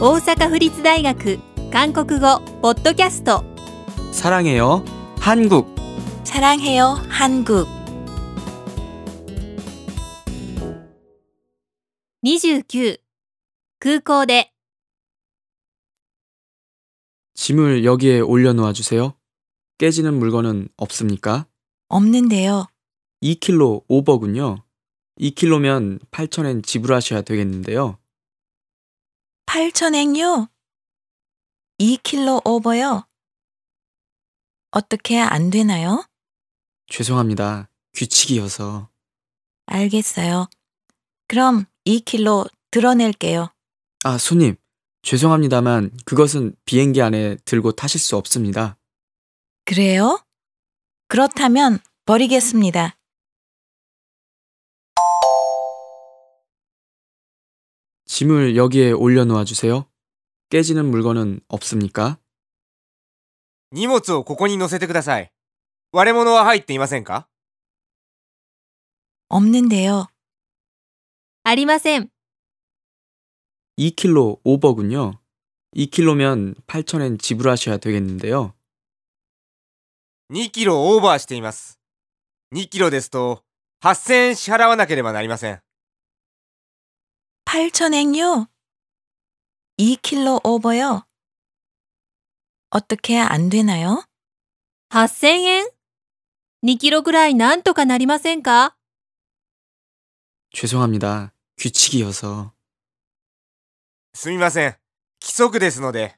大阪府立大学韓国語ポッドキャスト 사랑해요. 한국. 사랑해요, 한국. 29空港で 짐을 여기에 올려놓아 주세요. 깨지는 물건은 없습니까? 없는데요. 2kg 오버군요. 2kg면 8,000엔 지불하셔야 되겠는데요. 8천엔요? 2킬로 오버요? 어떻게 안 되나요? 죄송합니다. 규칙이어서. 알겠어요. 그럼 2킬로 드러낼게요. 아, 손님. 죄송합니다만 그것은 비행기 안에 들고 타실 수 없습니다. 그래요? 그렇다면 버리겠습니다. 짐을 여기에 올려놓아 주세요. 깨지는 물건은 없습니까? 荷物をここに乗せてください。割れ物は入っていませんか 없는데요. ありません 2kg 오버군요. 2kg면 8,000엔 지불하셔야 되겠는데요. 2キロオーバーしています。2キロですと、8000円支払わなければなりません。 8천엔요? 2킬로 오버요? 어떻게 안 되나요? 8000円2キロぐらいなんとかなりませんか 죄송합니다. 규칙이어서. すみません。規則ですので。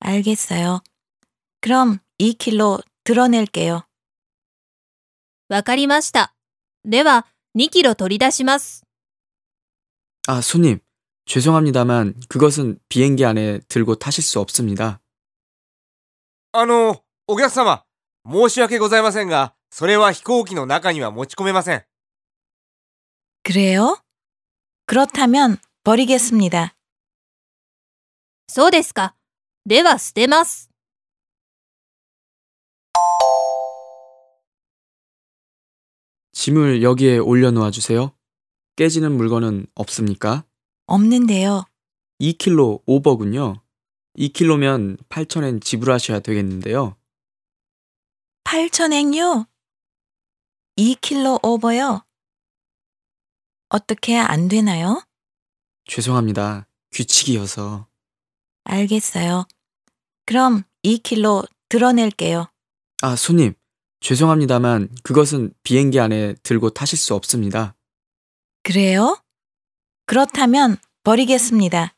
알겠어요. 그럼 2킬로 드러낼게요. わかりましたでは2キロ取り出します 아, 손님. 죄송합니다만 그것은 비행기 안에 들고 타실 수 없습니다. あの、お客様、申し訳ございませんが、それは飛行機の中には持ち込めません。 그래요? 그렇다면 버리겠습니다. そうですかでは捨てます 짐을 여기에 올려놓아 주세요. 깨지는 물건은 없습니까? 없는데요. 2kg 오버군요. 2kg면 8,000엔 지불하셔야 되겠는데요. 8천엔요? 2킬로 오버요? 어떻게 안 되나요? 죄송합니다. 규칙이어서. 알겠어요. 그럼 2킬로 드러낼게요. 아, 손님. 죄송합니다만 그것은 비행기 안에 들고 타실 수 없습니다. 그래요? 그렇다면 버리겠습니다.